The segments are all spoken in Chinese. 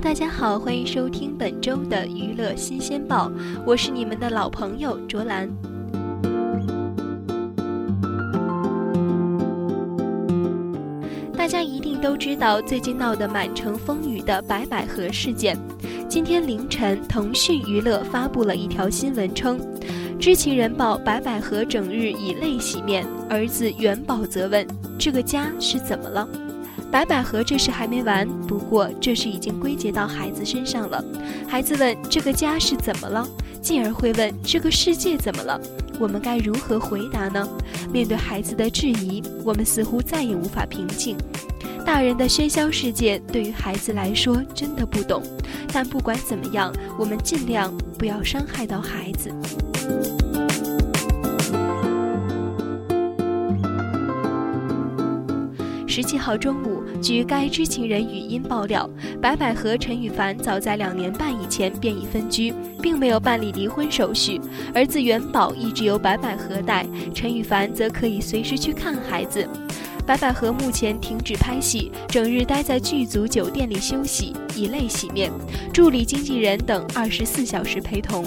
大家好，欢迎收听本周的娱乐新鲜报，我是你们的老朋友卓兰。大家一定都知道最近闹得满城风雨的白百合事件。今天凌晨，腾讯娱乐发布了一条新闻称，知情人报白百合整日以泪洗面，儿子元宝则问：“这个家是怎么了？”白百合这事还没完，不过这事已经归结到孩子身上了。孩子问：“这个家是怎么了？”进而会问：“这个世界怎么了？”我们该如何回答呢？面对孩子的质疑，我们似乎再也无法平静。大人的喧嚣世界对于孩子来说真的不懂，但不管怎么样，我们尽量不要伤害到孩子。十七号中午，据该知情人语音爆料，白百合、陈羽凡早在两年半以前便已分居，并没有办理离婚手续。儿子元宝一直由白百合带，陈羽凡则可以随时去看孩子。白百合目前停止拍戏，整日待在剧组酒店里休息，以泪洗面，助理、经纪人等二十四小时陪同。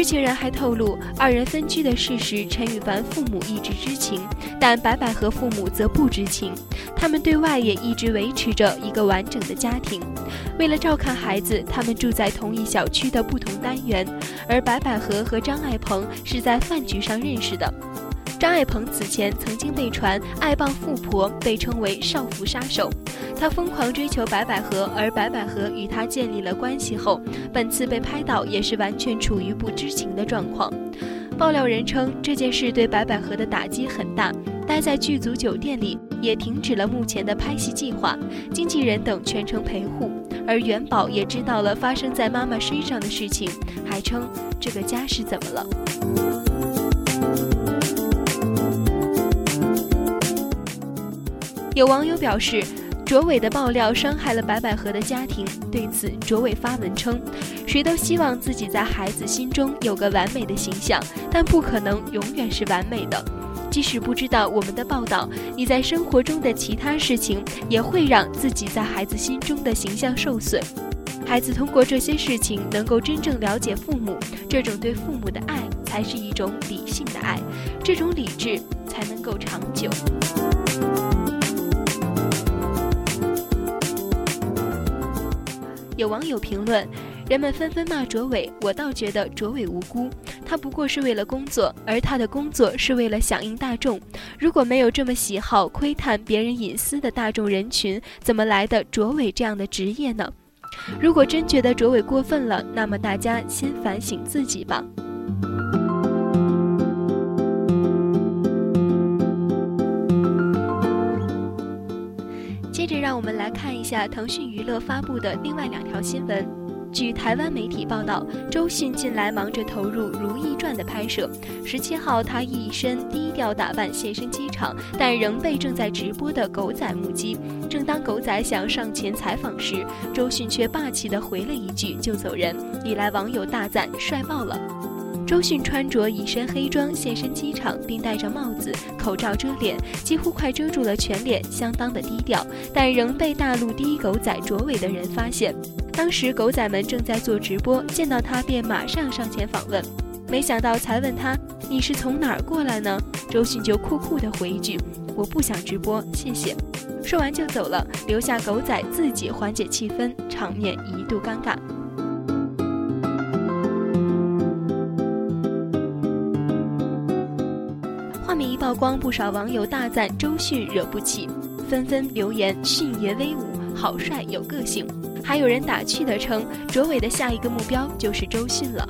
知情人还透露，二人分居的事实，陈羽凡父母一直知情，但白百合父母则不知情。他们对外也一直维持着一个完整的家庭。为了照看孩子，他们住在同一小区的不同单元。而白百合和张爱鹏是在饭局上认识的。张爱鹏此前曾经被传爱傍富婆，被称为少妇杀手。他疯狂追求白百合，而白百合与他建立了关系后，本次被拍到也是完全处于不知情的状况。爆料人称这件事对白百合的打击很大，待在剧组酒店里也停止了目前的拍戏计划，经纪人等全程陪护。而元宝也知道了发生在妈妈身上的事情，还称这个家是怎么了。有网友表示，卓伟的爆料伤害了白百合的家庭。对此，卓伟发文称：“谁都希望自己在孩子心中有个完美的形象，但不可能永远是完美的。即使不知道我们的报道，你在生活中的其他事情也会让自己在孩子心中的形象受损。孩子通过这些事情能够真正了解父母，这种对父母的爱才是一种理性的爱，这种理智才能够长久。”有网友评论，人们纷纷骂卓伟，我倒觉得卓伟无辜，他不过是为了工作，而他的工作是为了响应大众。如果没有这么喜好窥探别人隐私的大众人群，怎么来的卓伟这样的职业呢？如果真觉得卓伟过分了，那么大家先反省自己吧。让我们来看一下腾讯娱乐发布的另外两条新闻。据台湾媒体报道，周迅近来忙着投入《如懿传》的拍摄。十七号，她一身低调打扮现身机场，但仍被正在直播的狗仔目击。正当狗仔想上前采访时，周迅却霸气地回了一句就走人，引来网友大赞帅爆了。周迅穿着一身黑装现身机场，并戴着帽子、口罩遮脸，几乎快遮住了全脸，相当的低调，但仍被大陆第一狗仔卓伟的人发现。当时狗仔们正在做直播，见到他便马上上前访问，没想到才问他你是从哪儿过来呢？周迅就酷酷的回一句：“我不想直播，谢谢。”说完就走了，留下狗仔自己缓解气氛，场面一度尴尬。曝光，不少网友大赞周迅惹不起，纷纷留言“迅爷威武，好帅有个性”，还有人打趣的称卓伟的下一个目标就是周迅了。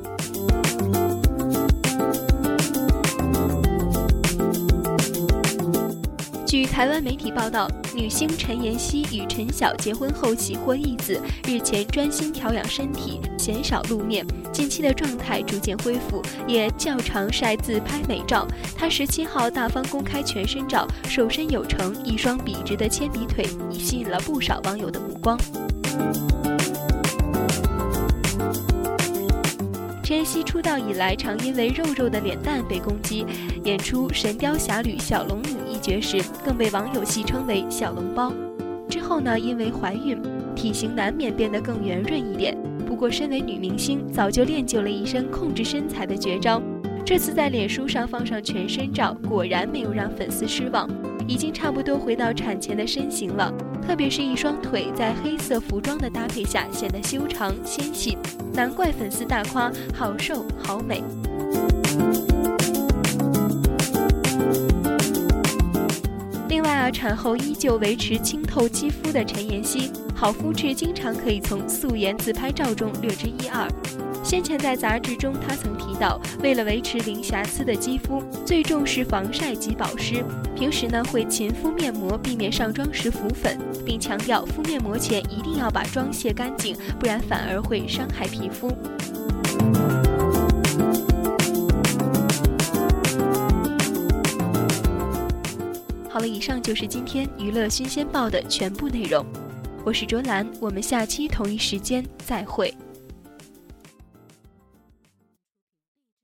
据台湾媒体报道，女星陈妍希与陈晓结婚后喜获一子，日前专心调养身体，鲜少露面。近期的状态逐渐恢复，也较常晒自拍美照。她十七号大方公开全身照，瘦身有成，一双笔直的铅笔腿已吸引了不少网友的目光。陈妍希出道以来，常因为肉肉的脸蛋被攻击，演出《神雕侠侣》小龙女一角时，更被网友戏称为“小笼包”。之后呢，因为怀孕，体型难免变得更圆润一点。不过，身为女明星，早就练就了一身控制身材的绝招。这次在脸书上放上全身照，果然没有让粉丝失望，已经差不多回到产前的身形了。特别是一双腿在黑色服装的搭配下显得修长纤细，难怪粉丝大夸好瘦好美。另外啊，产后依旧维持清透肌肤的陈妍希，好肤质经常可以从素颜自拍照中略知一二。先前在杂志中，她曾提到，为了维持零瑕疵的肌肤，最重视防晒及保湿。平时呢，会勤敷面膜，避免上妆时浮粉，并强调敷面膜前一定要把妆卸干净，不然反而会伤害皮肤。好了，以上就是今天娱乐新鲜报的全部内容。我是卓兰，我们下期同一时间再会。